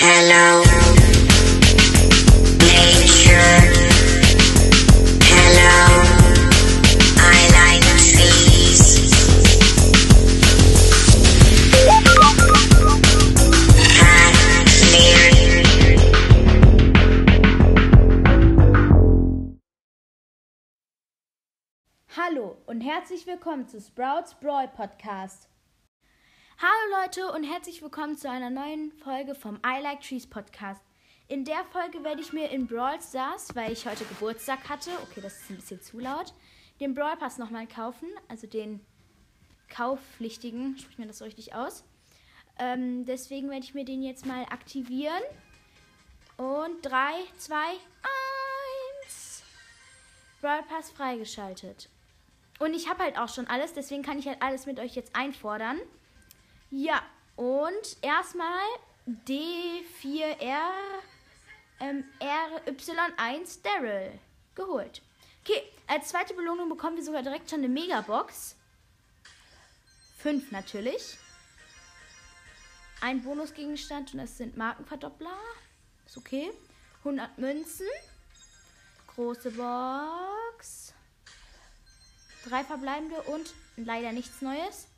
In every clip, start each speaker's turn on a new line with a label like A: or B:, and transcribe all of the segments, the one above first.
A: Hello.
B: Hallo und herzlich willkommen zu Sprouts Brawl Podcast. Hallo Leute und herzlich willkommen zu einer neuen Folge vom I Like Trees Podcast. In der Folge werde ich mir in Brawl Stars, weil ich heute Geburtstag hatte, okay, das ist ein bisschen zu laut, den Brawl Pass nochmal kaufen, also den kaufpflichtigen, spricht mir das so richtig aus. Ähm, deswegen werde ich mir den jetzt mal aktivieren. Und 3, 2, 1. Brawl Pass freigeschaltet. Und ich habe halt auch schon alles, deswegen kann ich halt alles mit euch jetzt einfordern. Ja, und erstmal D4R ähm, RY1 Daryl geholt. Okay, als zweite Belohnung bekommen wir sogar direkt schon eine Megabox. Fünf natürlich. Ein Bonusgegenstand und das sind Markenverdoppler. Ist okay. 100 Münzen. Große Box. Drei verbleibende und leider nichts Neues.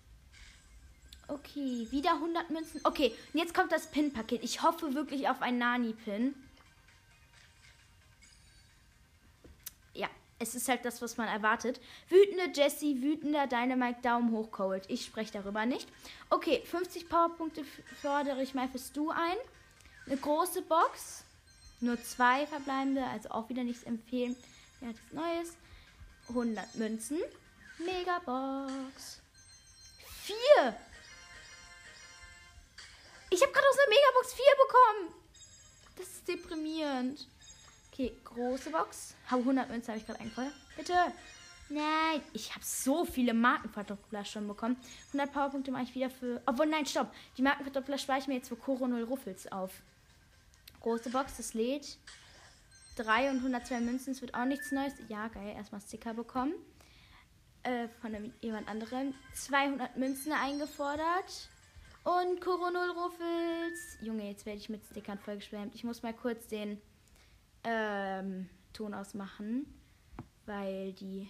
B: Okay, wieder 100 Münzen. Okay, und jetzt kommt das Pin-Paket. Ich hoffe wirklich auf ein Nani-Pin. Ja, es ist halt das, was man erwartet. Wütende Jessie, wütender Dynamite, Daumen hoch, Cold. Ich spreche darüber nicht. Okay, 50 Powerpunkte fordere ich mal für Stu ein. Eine große Box. Nur zwei verbleibende, also auch wieder nichts empfehlen. Ja, das Neues. 100 Münzen. Megabox. Vier. Ich habe gerade aus einer Megabox 4 bekommen. Das ist deprimierend. Okay, große Box. Habe 100 Münzen, habe ich gerade eingefordert. Bitte. Nein, ich habe so viele Markenverdoppler schon bekommen. 100 Powerpunkte mache ich wieder für... Obwohl, nein, stopp. Die Markenverdoppler ich mir jetzt für 0 Ruffels auf. Große Box, das lädt. 3 und 102 Münzen, es wird auch nichts Neues. Ja, geil, erstmal Sticker bekommen. Äh, von einem, jemand anderem. 200 Münzen eingefordert. Und Coronol Ruffels. Junge, jetzt werde ich mit Stickern vollgeschwemmt. Ich muss mal kurz den ähm, Ton ausmachen, weil die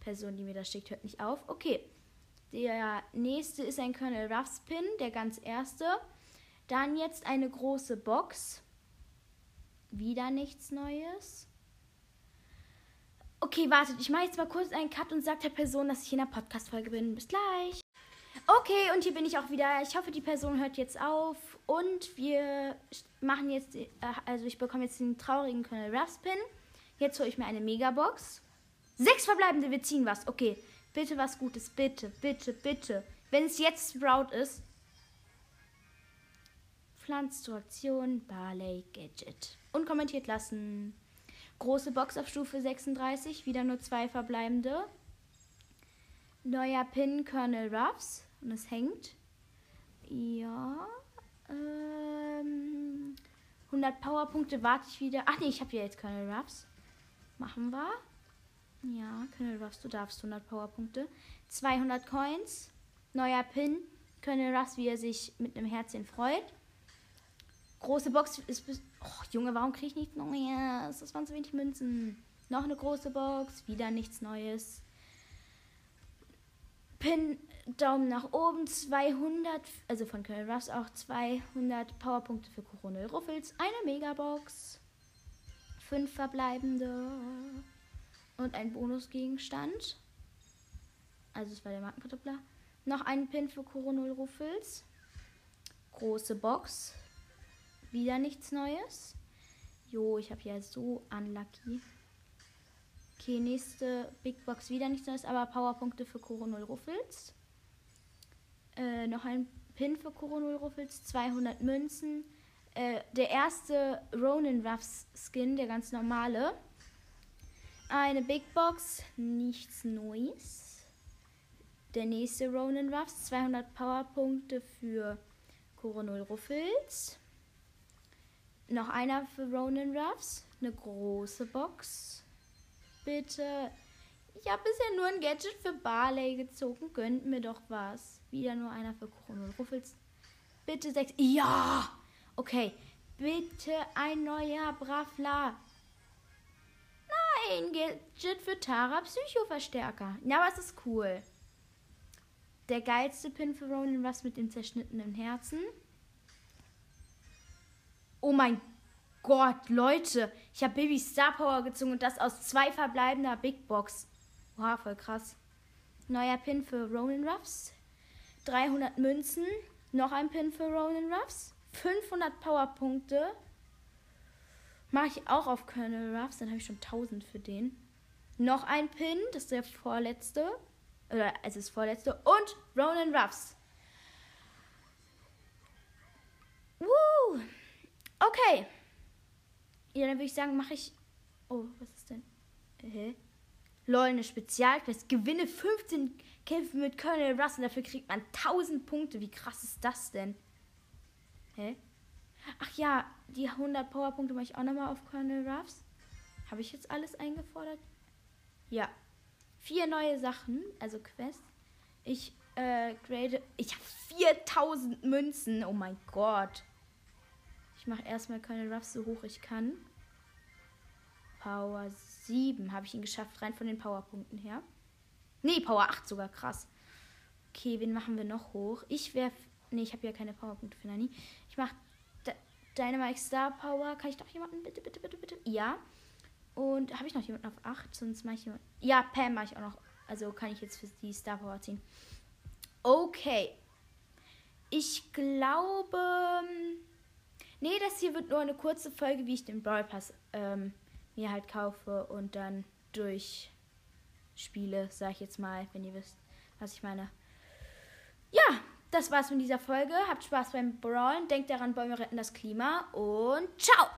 B: Person, die mir das schickt, hört nicht auf. Okay. Der nächste ist ein Colonel Ruffs Pin, der ganz erste. Dann jetzt eine große Box. Wieder nichts Neues. Okay, wartet. Ich mache jetzt mal kurz einen Cut und sage der Person, dass ich in der Podcast-Folge bin. Bis gleich. Okay, und hier bin ich auch wieder. Ich hoffe, die Person hört jetzt auf. Und wir machen jetzt, äh, also ich bekomme jetzt den traurigen Colonel Ruffs Pin. Jetzt hole ich mir eine Megabox. Sechs verbleibende, wir ziehen was. Okay, bitte was Gutes. Bitte, bitte, bitte. Wenn es jetzt Sprout ist. Pflanztraktion, Barley, Gadget. Und kommentiert lassen. Große Box auf Stufe 36, wieder nur zwei verbleibende. Neuer Pin Colonel Ruffs. Und es hängt. Ja. Ähm, 100 Powerpunkte warte ich wieder. Ach nee, ich habe ja jetzt Colonel Ruffs. Machen wir. Ja, Colonel Ruffs, du darfst 100 Powerpunkte. 200 Coins. Neuer Pin. Colonel Ruffs, wie er sich mit einem Herzchen freut. Große Box ist bis. Oh, Junge, warum kriege ich nichts Neues? Das waren zu wenig Münzen. Noch eine große Box. Wieder nichts Neues. Pin Daumen nach oben, 200, also von Colonel Ruffs auch 200 Powerpunkte für Coronel Ruffels, eine Megabox, fünf verbleibende und ein Bonusgegenstand. Also es war der Markenverdoppler. Noch ein Pin für Coronel Ruffels. Große Box. Wieder nichts Neues. Jo, ich habe ja so unlucky. Okay, nächste Big Box wieder nichts Neues, aber Powerpunkte für Coronel Ruffels. Äh, noch ein Pin für Coronel Ruffels, 200 Münzen. Äh, der erste Ronin Ruffs Skin, der ganz normale. Eine Big Box, nichts Neues. Der nächste Ronin Ruffs, 200 Powerpunkte für Coronel Ruffels. Noch einer für Ronin Ruffs, eine große Box. Bitte. Ich habe bisher nur ein Gadget für Barley gezogen. Gönnt mir doch was. Wieder nur einer für Coronel Ruffels. Bitte sechs. Ja! Okay. Bitte ein neuer Bravla. Nein, Gadget für Tara Psychoverstärker. Ja, aber es ist cool. Der geilste Pin für Ronin was mit dem zerschnittenen Herzen. Oh mein Gott, Leute. Ich habe Baby Star Power gezogen und das aus zwei verbleibender Big Box. Wow, voll krass. Neuer Pin für Ronin Ruffs. 300 Münzen. Noch ein Pin für Ronin Ruffs. 500 Powerpunkte. Mache ich auch auf Colonel Ruffs. Dann habe ich schon 1000 für den. Noch ein Pin. Das ist der vorletzte. Oder es ist vorletzte. Und Ronin Ruffs. Woo! Okay. Ja, dann würde ich sagen, mache ich. Oh, was ist denn? Hä? Lol, eine Spezialquest. Gewinne 15 Kämpfe mit Colonel Russ und dafür kriegt man 1000 Punkte. Wie krass ist das denn? Hä? Ach ja, die 100 Powerpunkte mache ich auch nochmal auf Colonel Ruffs. Habe ich jetzt alles eingefordert? Ja. Vier neue Sachen, also Quests. Ich äh, grade. Ich habe 4000 Münzen. Oh mein Gott. Ich mache erstmal Colonel Ruffs so hoch ich kann. Power 7 habe ich ihn geschafft, rein von den Powerpunkten her. Nee, Power 8 sogar, krass. Okay, wen machen wir noch hoch? Ich wäre. Nee, ich habe ja keine Powerpunkte für Nani. Ich mache Dynamite Star Power. Kann ich noch jemanden? Bitte, bitte, bitte, bitte. Ja. Und habe ich noch jemanden auf 8? Sonst mache ich jemanden. Ja, Pam mache ich auch noch. Also kann ich jetzt für die Star Power ziehen. Okay. Ich glaube. Nee, das hier wird nur eine kurze Folge, wie ich den Brawl Pass ähm, mir halt kaufe und dann durchspiele, sag ich jetzt mal, wenn ihr wisst, was ich meine. Ja, das war's von dieser Folge. Habt Spaß beim Brawlen. Denkt daran, Bäume retten das Klima und ciao!